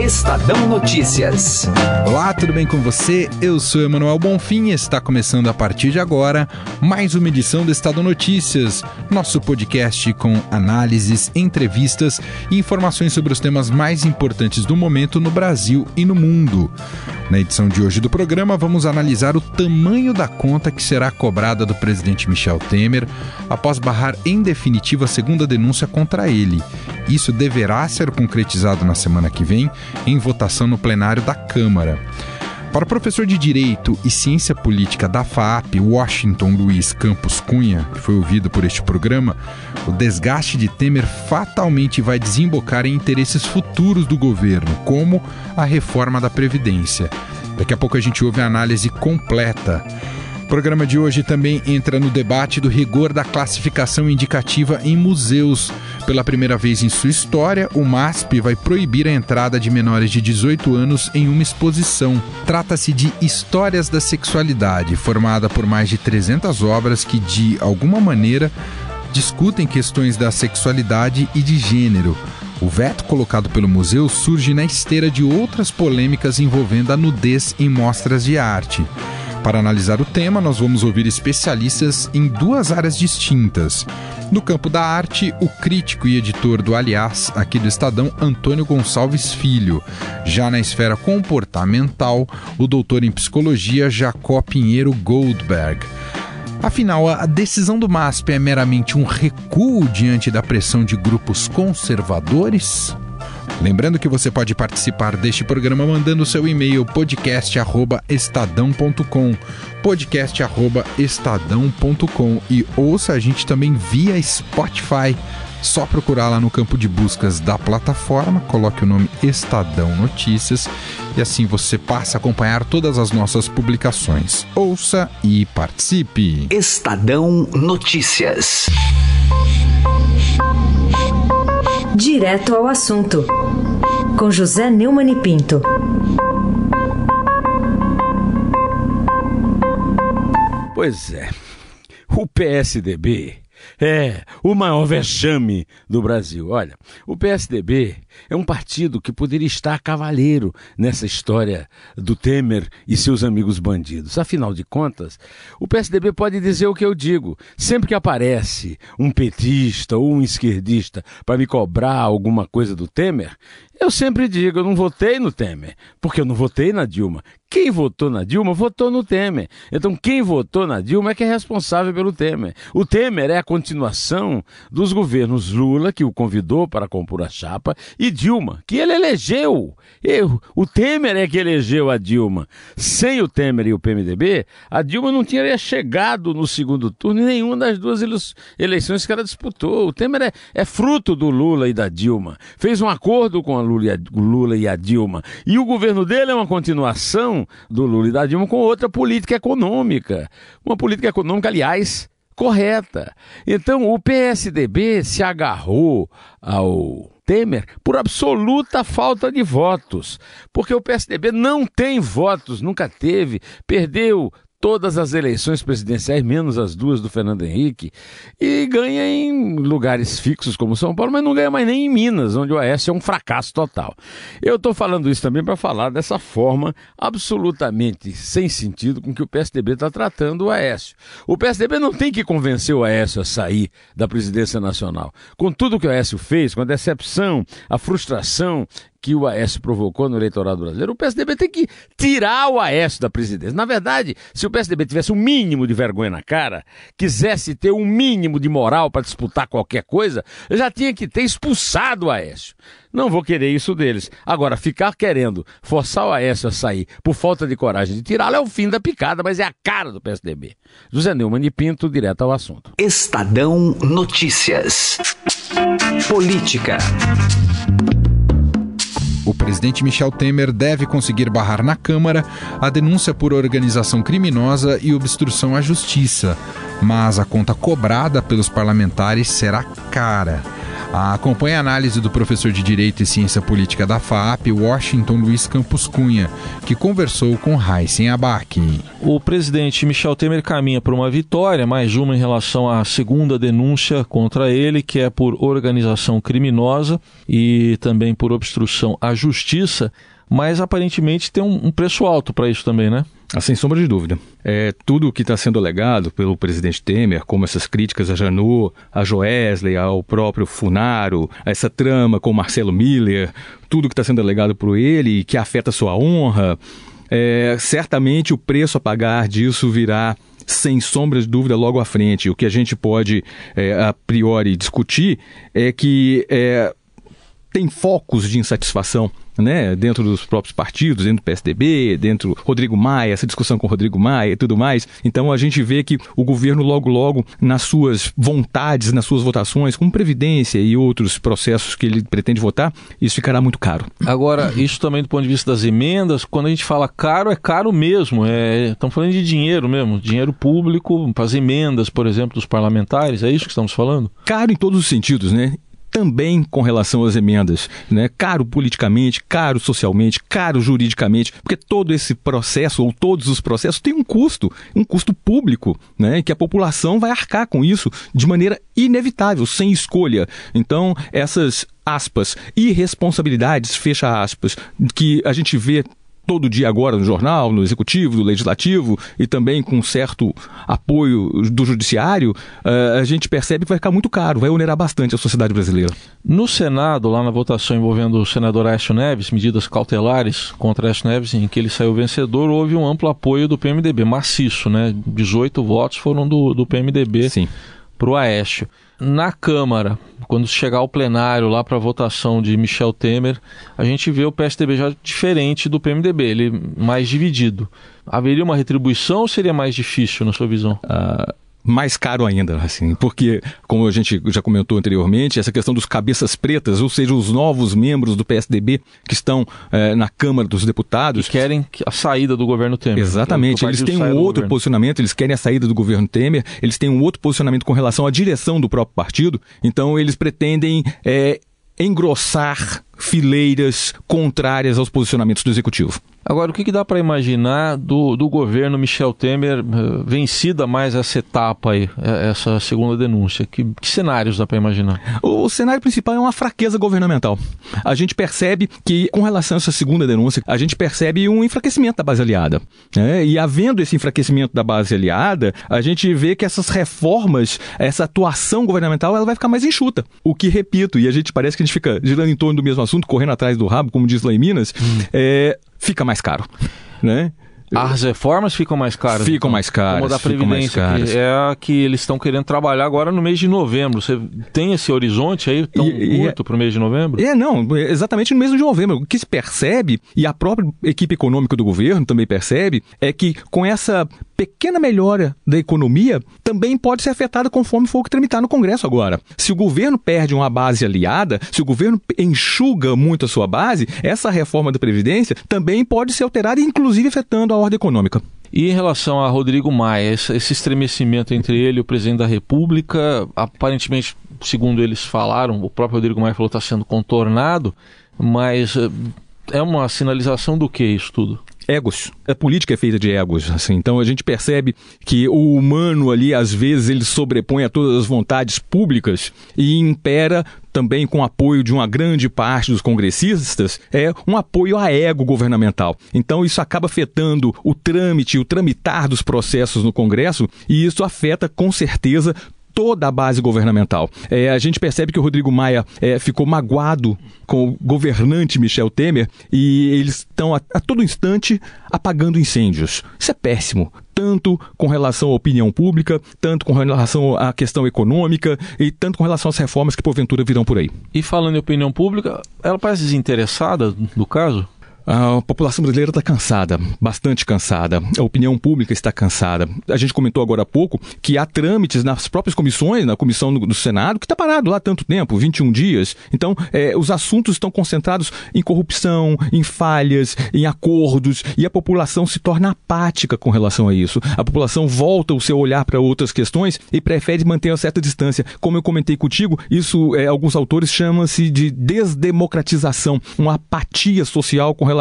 Estadão Notícias. Olá, tudo bem com você? Eu sou Emanuel Bonfim e está começando a partir de agora mais uma edição do Estadão Notícias, nosso podcast com análises, entrevistas e informações sobre os temas mais importantes do momento no Brasil e no mundo. Na edição de hoje do programa, vamos analisar o tamanho da conta que será cobrada do presidente Michel Temer após barrar em definitiva a segunda denúncia contra ele. Isso deverá ser concretizado na semana que vem em votação no plenário da Câmara. Para o professor de Direito e Ciência Política da FAP, Washington Luiz Campos Cunha, que foi ouvido por este programa, o desgaste de Temer fatalmente vai desembocar em interesses futuros do governo, como a reforma da Previdência. Daqui a pouco a gente ouve a análise completa. Programa de hoje também entra no debate do rigor da classificação indicativa em museus. Pela primeira vez em sua história, o MASP vai proibir a entrada de menores de 18 anos em uma exposição. Trata-se de Histórias da Sexualidade, formada por mais de 300 obras que, de alguma maneira, discutem questões da sexualidade e de gênero. O veto colocado pelo museu surge na esteira de outras polêmicas envolvendo a nudez em mostras de arte. Para analisar o tema, nós vamos ouvir especialistas em duas áreas distintas. No campo da arte, o crítico e editor do Aliás, aqui do Estadão, Antônio Gonçalves Filho. Já na esfera comportamental, o doutor em psicologia Jacó Pinheiro Goldberg. Afinal, a decisão do MASP é meramente um recuo diante da pressão de grupos conservadores? Lembrando que você pode participar deste programa mandando seu e-mail podcast@estadão.com, podcast@estadão.com e ouça a gente também via Spotify. Só procurar lá no campo de buscas da plataforma, coloque o nome Estadão Notícias e assim você passa a acompanhar todas as nossas publicações. Ouça e participe. Estadão Notícias. Direto ao assunto, com José Neumann e Pinto. Pois é, o PSDB é o maior vexame do Brasil. Olha, o PSDB é um partido que poderia estar cavaleiro nessa história do Temer e seus amigos bandidos. Afinal de contas, o PSDB pode dizer o que eu digo. Sempre que aparece um petista ou um esquerdista para me cobrar alguma coisa do Temer, eu sempre digo, eu não votei no Temer, porque eu não votei na Dilma. Quem votou na Dilma, votou no Temer. Então, quem votou na Dilma é que é responsável pelo Temer. O Temer é a continuação dos governos Lula, que o convidou para compor a chapa, e Dilma, que ele elegeu. Eu, o Temer é que elegeu a Dilma. Sem o Temer e o PMDB, a Dilma não tinha chegado no segundo turno em nenhuma das duas eleições que ela disputou. O Temer é, é fruto do Lula e da Dilma. Fez um acordo com a Lula a, Lula e a Dilma. E o governo dele é uma continuação do Lula e da Dilma com outra política econômica. Uma política econômica, aliás, correta. Então o PSDB se agarrou ao Temer por absoluta falta de votos, porque o PSDB não tem votos, nunca teve, perdeu todas as eleições presidenciais, menos as duas do Fernando Henrique, e ganha em lugares fixos como São Paulo, mas não ganha mais nem em Minas, onde o Aécio é um fracasso total. Eu estou falando isso também para falar dessa forma absolutamente sem sentido com que o PSDB está tratando o Aécio. O PSDB não tem que convencer o Aécio a sair da presidência nacional. Com tudo que o Aécio fez, com a decepção, a frustração que o Aécio provocou no eleitorado brasileiro, o PSDB tem que tirar o Aécio da presidência. Na verdade, se o PSDB tivesse um mínimo de vergonha na cara, quisesse ter um mínimo de moral para disputar qualquer coisa, já tinha que ter expulsado o Aécio. Não vou querer isso deles. Agora, ficar querendo forçar o Aécio a sair por falta de coragem de tirá-lo é o fim da picada, mas é a cara do PSDB. José Neumann e Pinto, direto ao assunto. Estadão Notícias. Política. O presidente Michel Temer deve conseguir barrar na Câmara a denúncia por organização criminosa e obstrução à justiça, mas a conta cobrada pelos parlamentares será cara. Acompanhe a análise do professor de Direito e Ciência Política da FAP, Washington Luiz Campos Cunha, que conversou com Heisen Abac. O presidente Michel Temer caminha para uma vitória, mais uma em relação à segunda denúncia contra ele, que é por organização criminosa e também por obstrução à justiça, mas aparentemente tem um, preço alto para isso também, né? Ah, sem sombra de dúvida. É, tudo o que está sendo alegado pelo presidente Temer, como essas críticas a Janot, a Joesley, ao próprio Funaro, essa trama com Marcelo Miller, tudo que está sendo alegado por ele e que afeta sua honra, é, certamente o preço a pagar disso virá sem sombra de dúvida logo à frente. O que a gente pode, é, a priori, discutir é que é, tem focos de insatisfação né, dentro dos próprios partidos, dentro do PSDB, dentro Rodrigo Maia, essa discussão com Rodrigo Maia e tudo mais. Então a gente vê que o governo logo logo nas suas vontades, nas suas votações, com previdência e outros processos que ele pretende votar, isso ficará muito caro. Agora, isso também do ponto de vista das emendas, quando a gente fala caro, é caro mesmo, é, estamos falando de dinheiro mesmo, dinheiro público para as emendas, por exemplo, dos parlamentares, é isso que estamos falando? Caro em todos os sentidos, né? Também com relação às emendas, né? Caro politicamente, caro socialmente, caro juridicamente, porque todo esse processo ou todos os processos têm um custo, um custo público, né? Que a população vai arcar com isso de maneira inevitável, sem escolha. Então, essas aspas, irresponsabilidades, fecha aspas, que a gente vê todo dia agora no jornal, no executivo, no legislativo e também com certo apoio do judiciário, uh, a gente percebe que vai ficar muito caro, vai onerar bastante a sociedade brasileira. No Senado, lá na votação envolvendo o senador Aécio Neves, medidas cautelares contra Aécio Neves, em que ele saiu vencedor, houve um amplo apoio do PMDB, maciço, né? 18 votos foram do, do PMDB para o Aécio. Na Câmara, quando chegar ao plenário lá para a votação de Michel Temer, a gente vê o PSDB já diferente do PMDB, ele mais dividido. Haveria uma retribuição ou seria mais difícil, na sua visão? Uh, mais caro ainda, assim, porque, como a gente já comentou anteriormente, essa questão dos cabeças pretas, ou seja, os novos membros do PSDB que estão eh, na Câmara dos Deputados. E querem a saída do governo Temer. Exatamente, eles têm um outro posicionamento, eles querem a saída do governo Temer, eles têm um outro posicionamento com relação à direção do próprio partido, então eles pretendem eh, engrossar fileiras contrárias aos posicionamentos do executivo. Agora, o que, que dá para imaginar do, do governo Michel Temer uh, vencida mais essa etapa aí, eh, essa segunda denúncia? Que, que cenários dá para imaginar? O, o, cenário principal é uma fraqueza governamental. A gente percebe que, com relação a essa segunda denúncia, a gente percebe um enfraquecimento da base aliada. Né? E havendo esse enfraquecimento da base aliada, a gente vê que essas reformas, essa atuação governamental, ela vai ficar mais enxuta. O que, repito, e a gente parece que a gente fica girando em torno do mesmo assunto, correndo atrás do rabo, como diz lá em Minas, hum. é, fica mais caro. Né? As reformas ficam mais caras. Ficam então, mais caras. Como a da Previdência, que é a que eles estão querendo trabalhar agora no mês de novembro. Você tem esse horizonte aí tão e, curto é, para o mês de novembro? É, não, exatamente no mês de novembro. O que se percebe, e a própria equipe econômica do governo também percebe, é que com essa pequena melhora da economia também pode ser afetada conforme for o que tramitar no Congresso agora. Se o governo perde uma base aliada, se o governo enxuga muito a sua base, essa reforma da Previdência também pode ser alterada, inclusive afetando a ordem econômica. E em relação a Rodrigo Maia, esse estremecimento entre ele e o presidente da República, aparentemente, segundo eles falaram, o próprio Rodrigo Maia falou que está sendo contornado, mas eh, é uma sinalização do que isso tudo? Egos. A política é feita de egos, assim. Então a gente percebe que o humano ali, às vezes, ele sobrepõe a todas as vontades públicas e impera também com apoio de uma grande parte dos congressistas, é um apoio a ego governamental. Então isso acaba afetando o trâmite, o tramitar dos processos no Congresso e isso afeta com certeza toda a base governamental. É, a gente percebe que o Rodrigo Maia é, ficou magoado com o governante Michel Temer e eles estão a, a todo instante apagando incêndios. Isso é péssimo tanto com relação à opinião pública, tanto com relação à questão econômica e tanto com relação às reformas que porventura virão por aí. E falando em opinião pública, ela parece desinteressada do caso? A população brasileira está cansada, bastante cansada. A opinião pública está cansada. A gente comentou agora há pouco que há trâmites nas próprias comissões, na comissão do, do Senado, que está parado lá tanto tempo 21 dias. Então, é, os assuntos estão concentrados em corrupção, em falhas, em acordos, e a população se torna apática com relação a isso. A população volta o seu olhar para outras questões e prefere manter uma certa distância. Como eu comentei contigo, isso, é, alguns autores chamam-se de desdemocratização, uma apatia social com relação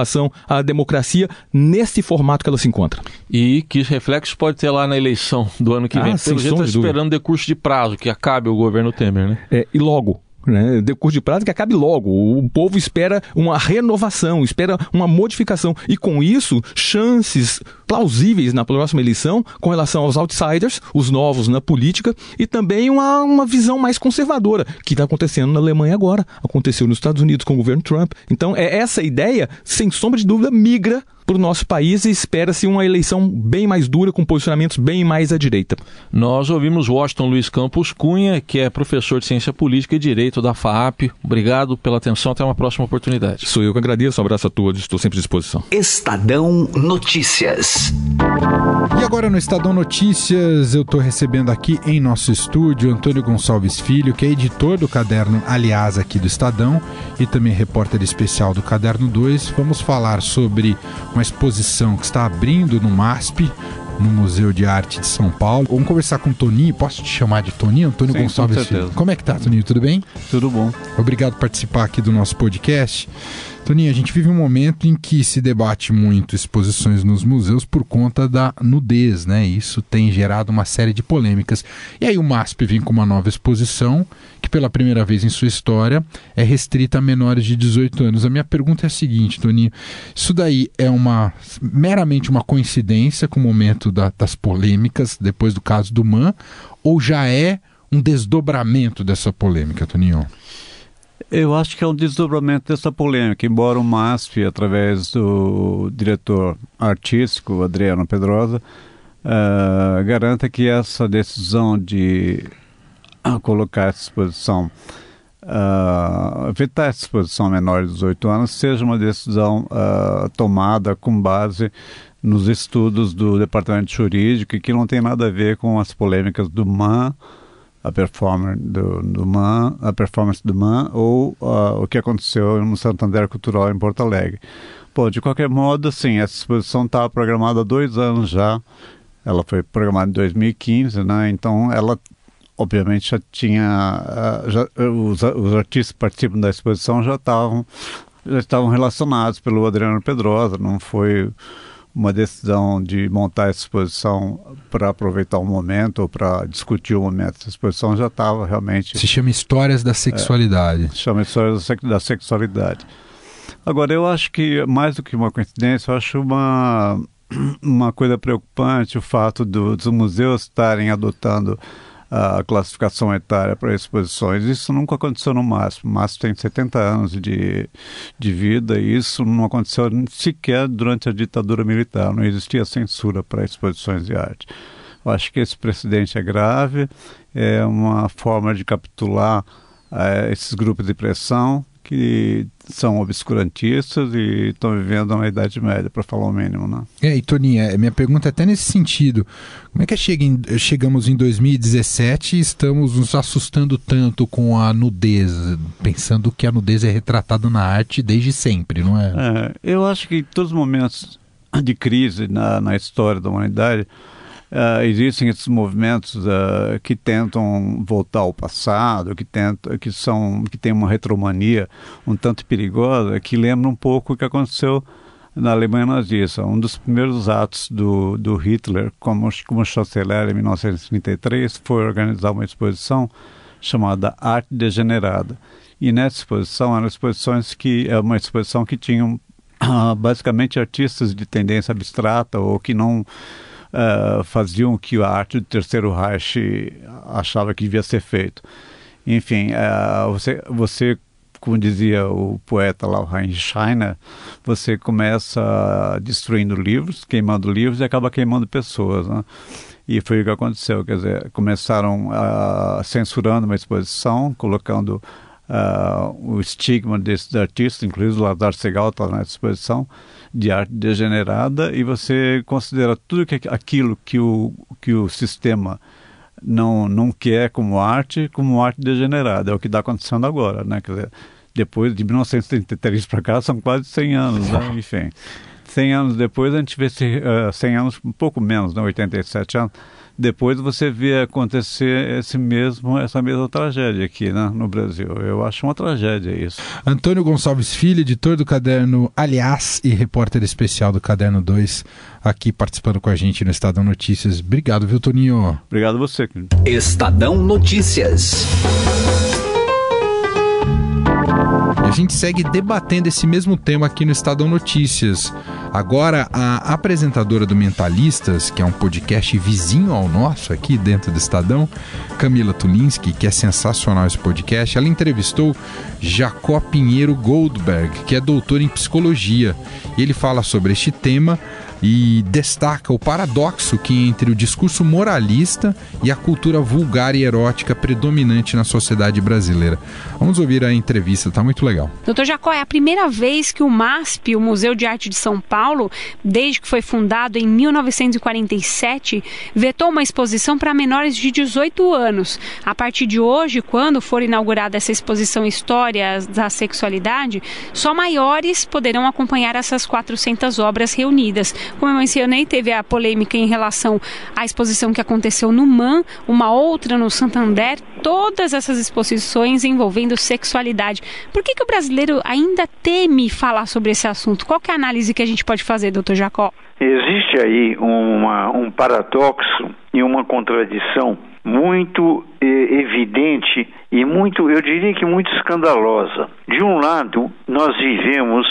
à democracia nesse formato que ela se encontra. E que reflexos pode ter lá na eleição do ano que Ah, vem? Pelo jeito está esperando decurso de prazo, que acabe o governo Temer, né? É, e logo. Né, de prazo que acabe logo. O povo espera uma renovação, espera uma modificação. E com isso, chances plausíveis na próxima eleição com relação aos outsiders, os novos na política, e também uma, uma visão mais conservadora, que está acontecendo na Alemanha agora, aconteceu nos Estados Unidos com o governo Trump. Então, é essa ideia, sem sombra de dúvida, migra para o nosso país e espera-se uma eleição bem mais dura, com posicionamentos bem mais à direita. Nós ouvimos Washington Luiz Campos Cunha, que é professor de Ciência Política e Direito da FAAP. Obrigado pela atenção, até uma próxima oportunidade. Sou eu que agradeço, um abraço a todos, estou sempre à disposição. Estadão Notícias. E agora no Estadão Notícias, eu estou recebendo aqui em nosso estúdio Antônio Gonçalves Filho, que é editor do caderno Aliás aqui do Estadão e também repórter especial do Caderno 2. Vamos falar sobre uma exposição que está abrindo no MASP, no Museu de Arte de São Paulo. Vamos conversar com o Toninho. Posso te chamar de Toninho? Antônio Sim, com Gonçalves certeza. Filho. Como é que tá, Toninho? Tudo bem? Tudo bom. Obrigado por participar aqui do nosso podcast. Toninho, a gente vive um momento em que se debate muito exposições nos museus por conta da nudez, né? Isso tem gerado uma série de polêmicas. E aí o MASP vem com uma nova exposição que pela primeira vez em sua história é restrita a menores de 18 anos. A minha pergunta é a seguinte, Toninho, isso daí é uma meramente uma coincidência com o momento da- das polêmicas depois do caso do MAN ou já é um desdobramento dessa polêmica, Toninho? Eu acho que é um desdobramento dessa polêmica, embora o MASP, através do diretor artístico, Adriano Pedrosa, eh, garanta que essa decisão de ah, colocar essa exposição, ah, vetar essa exposição a menores de 18 anos, seja uma decisão ah, tomada com base nos estudos do Departamento Jurídico e que não tem nada a ver com as polêmicas do MAN, a performance do, do MAN, a performance do MAN ou ah, o que aconteceu no Santander Cultural em Porto Alegre. Bom, de qualquer modo, sim, essa exposição estava programada há dois anos já. Ela foi programada em 2015, né? Então, ela obviamente já tinha já, os, os artistas que participam da exposição já estavam já estavam relacionados pelo Adriano Pedrosa. Não foi uma decisão de montar essa exposição para aproveitar o momento ou para discutir o momento. Essa exposição já estava realmente Se chama Histórias da Sexualidade. chama história da sex- da sexualidade. Agora, eu acho que, mais do que uma coincidência, eu acho uma, uma coisa preocupante o fato do- dos museus estarem adotando a classificação etária para exposições. Isso nunca aconteceu no MASP. O MASP tem 70 anos de, de vida e isso não aconteceu sequer durante a ditadura militar. Não existia censura para exposições de arte. Eu acho que esse precedente é grave, é uma forma de capitular eh, esses grupos de pressão que são obscurantistas e estão vivendo na Idade Média, para falar o mínimo, né? É, e Toninha, é, minha pergunta é até nesse sentido. Como é que chega em- chegamos em 2017 e estamos nos assustando tanto com a nudez, pensando que a nudez é retratada na arte desde sempre, não é? É, eu acho que em todos os momentos de crise na, na história da humanidade, ah, existem esses movimentos ah, que tentam voltar ao passado, que tentam, que são, que tem uma retromania um tanto perigosa, que lembra um pouco o que aconteceu na Alemanha nazista. Um dos primeiros atos do, do Hitler como, como chanceler em 1933 foi organizar uma exposição chamada Arte Degenerada. E nessa exposição eram exposições que é uma exposição que tinham ah, basicamente artistas de tendência abstrata ou que não ah, faziam que a arte do Terceiro Reich achava que devia ser feito. Enfim, ah, você, você, como dizia o poeta lá, o Heinrich Scheiner, você começa destruindo livros, queimando livros e acaba queimando pessoas, né? E foi o que aconteceu, quer dizer, começaram ah, censurando uma exposição, colocando uh, o estigma desses artistas, inclusive o Lazar Segal está na exposição, de arte degenerada, e você considera tudo que, aquilo que o, que o sistema não, não quer como arte, como arte degenerada. É o que está acontecendo agora, né? Quer dizer, depois de 1933 para cá, são quase 100 anos, né? enfim. 100 anos depois, a gente vê se, uh, 100 anos, um pouco menos, né? 87 anos, depois você vê acontecer esse mesmo, essa mesma tragédia aqui né, no Brasil. Eu acho uma tragédia isso. Antônio Gonçalves Filho, editor do caderno Aliás e repórter especial do Caderno 2, aqui participando com a gente no Estadão Notícias. Obrigado, viu, Toninho? Obrigado a você. Estadão Notícias. A gente segue debatendo esse mesmo tema aqui no Estadão Notícias. Agora, a apresentadora do Mentalistas, que é um podcast vizinho ao nosso aqui dentro do Estadão, Camila Tulinski, que é sensacional esse podcast, ela entrevistou Jacó Pinheiro Goldberg, que é doutor em psicologia. E ele fala sobre este tema e destaca o paradoxo que entre o discurso moralista e a cultura vulgar e erótica predominante na sociedade brasileira. Vamos ouvir a entrevista, está muito legal. Doutor Jacó, é a primeira vez que o MASP, o Museu de Arte de São Paulo, desde que foi fundado em 1947, vetou uma exposição para menores de 18 anos. A partir de hoje, quando for inaugurada essa exposição Histórias da Sexualidade, só maiores poderão acompanhar essas 400 obras reunidas. Como eu mencionei, teve a polêmica em relação à exposição que aconteceu no MAN, uma outra no Santander, todas essas exposições envolvendo sexualidade. Por que, que o brasileiro ainda teme falar sobre esse assunto? Qual é a análise que a gente pode fazer, doutor Jacó? Existe aí uma, um paradoxo e uma contradição muito eh, evidente e muito, eu diria que muito escandalosa. De um lado, nós vivemos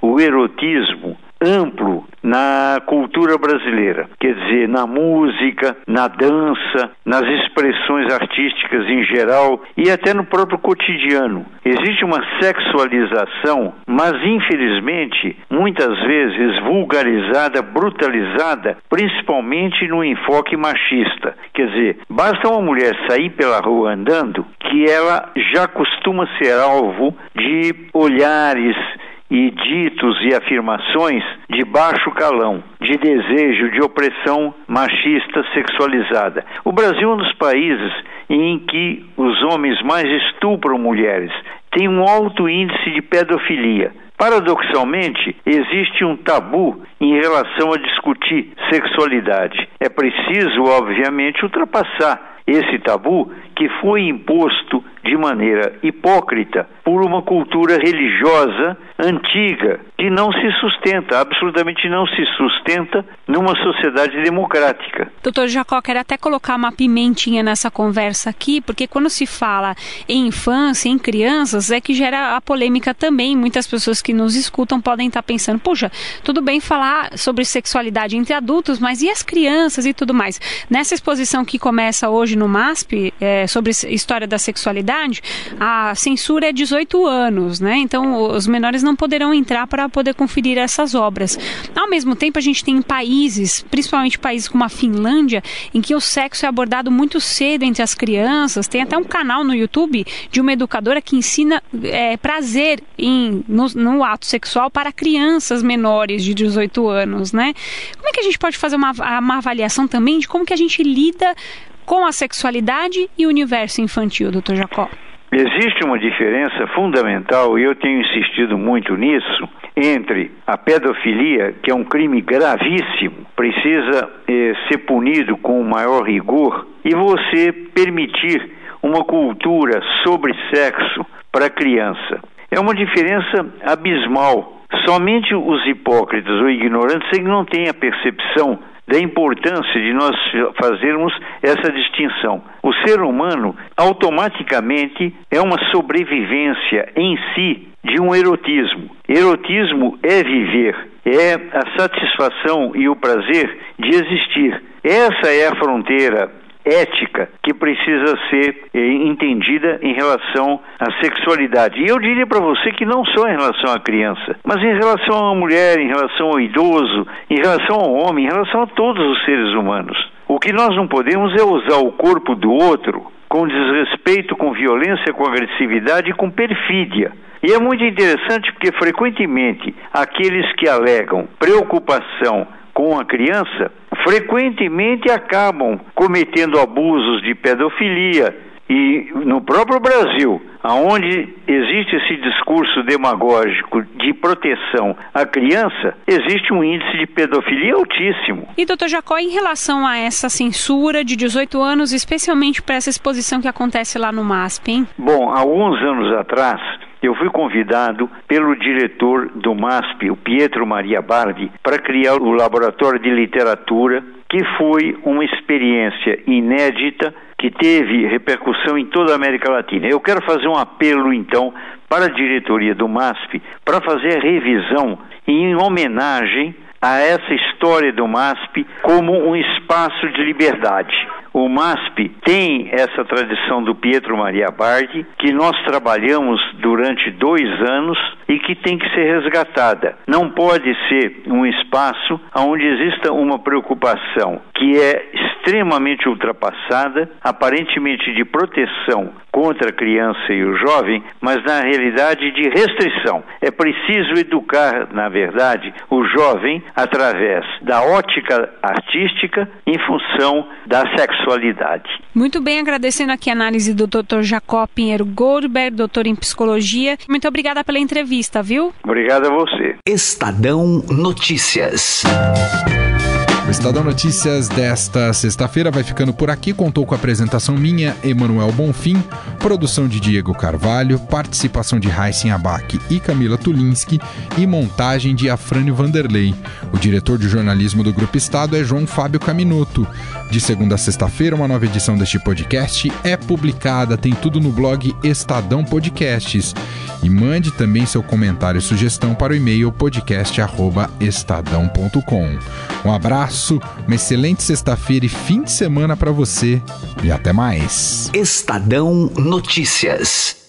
o erotismo amplo na cultura brasileira, quer dizer, na música, na dança, nas expressões artísticas em geral e até no próprio cotidiano. Existe uma sexualização, mas infelizmente muitas vezes vulgarizada, brutalizada, principalmente no enfoque machista. Quer dizer, basta uma mulher sair pela rua andando que ela já costuma ser alvo de olhares e ditos e afirmações de baixo calão, de desejo, de opressão machista sexualizada. O Brasil é um dos países em que os homens mais estupram mulheres, tem um alto índice de pedofilia. Paradoxalmente, existe um tabu em relação a discutir sexualidade. É preciso, obviamente, ultrapassar esse tabu que foi imposto de maneira hipócrita por uma cultura religiosa antiga que não se sustenta, absolutamente não se sustenta numa sociedade democrática. Doutor Jacó, quero até colocar uma pimentinha nessa conversa aqui, porque quando se fala em infância, em crianças, é que gera a polêmica também. Muitas pessoas que nos escutam podem estar pensando, puxa, tudo bem falar sobre sexualidade entre adultos, mas e as crianças e tudo mais? Nessa exposição que começa hoje no MASP, é, sobre história da sexualidade, a censura é 18 anos, né? Então os menores não poderão entrar para poder conferir essas obras. Ao mesmo tempo, a gente tem países, principalmente países como a Finlândia, em que o sexo é abordado muito cedo entre as crianças. Tem até um canal no YouTube de uma educadora que ensina é, prazer em, no, no ato sexual para crianças menores de 18 anos, né? Como é que a gente pode fazer uma, uma avaliação também de como que a gente lida com a sexualidade e o universo infantil, doutor Jacó? Existe uma diferença fundamental, e eu tenho insistido muito nisso, entre a pedofilia, que é um crime gravíssimo, precisa eh, ser punido com o maior rigor, e você permitir uma cultura sobre sexo para criança. É uma diferença abismal. Somente os hipócritas ou ignorantes é que não têm a percepção da importância de nós fazermos essa distinção. O ser humano automaticamente é uma sobrevivência em si de um erotismo. Erotismo é viver, é a satisfação e o prazer de existir. Essa é a fronteira ética que precisa ser eh, entendida em relação à sexualidade. E eu diria para você que não só em relação à criança, mas em relação à mulher, em relação ao idoso, em relação ao homem, em relação a todos os seres humanos. O que nós não podemos é usar o corpo do outro com desrespeito, com violência, com agressividade e com perfídia. E é muito interessante porque frequentemente aqueles que alegam preocupação com a criança frequentemente acabam cometendo abusos de pedofilia, e no próprio Brasil, aonde existe esse discurso demagógico de proteção à criança, existe um índice de pedofilia altíssimo. E doutor Jacó, em relação a essa censura de 18 anos, especialmente para essa exposição que acontece lá no MASP, hein? Bom, alguns anos atrás, eu fui convidado pelo diretor do MASP, o Pietro Maria Bardi, para criar o Laboratório de Literatura, que foi uma experiência inédita que teve repercussão em toda a América Latina. Eu quero fazer um apelo, então, para a diretoria do MASP para fazer a revisão em homenagem a essa história do MASP como um espaço de liberdade. O MASP tem essa tradição do Pietro Maria Bardi, que nós trabalhamos durante dois anos e que tem que ser resgatada. Não pode ser um espaço onde exista uma preocupação que é extremamente ultrapassada, aparentemente de proteção contra a criança e o jovem, mas na realidade de restrição. É preciso educar, na verdade, o jovem através da ótica artística em função da sexualidade. Muito bem, agradecendo aqui a análise do Dr. Jacó Pinheiro Goldberg, doutor em psicologia. Muito obrigada pela entrevista, viu? Obrigado a você. Estadão Notícias. Estadão Notícias desta sexta-feira vai ficando por aqui. Contou com a apresentação minha, Emanuel Bonfim, produção de Diego Carvalho, participação de Heisen Abac e Camila Tulinski e montagem de Afrânio Vanderlei. O diretor de jornalismo do Grupo Estado é João Fábio Caminoto. De segunda a sexta-feira, uma nova edição deste podcast é publicada. Tem tudo no blog Estadão Podcasts. E mande também seu comentário e sugestão para o e-mail podcast@estadão.com. Um abraço, uma excelente sexta-feira e fim de semana para você e até mais. Estadão Notícias.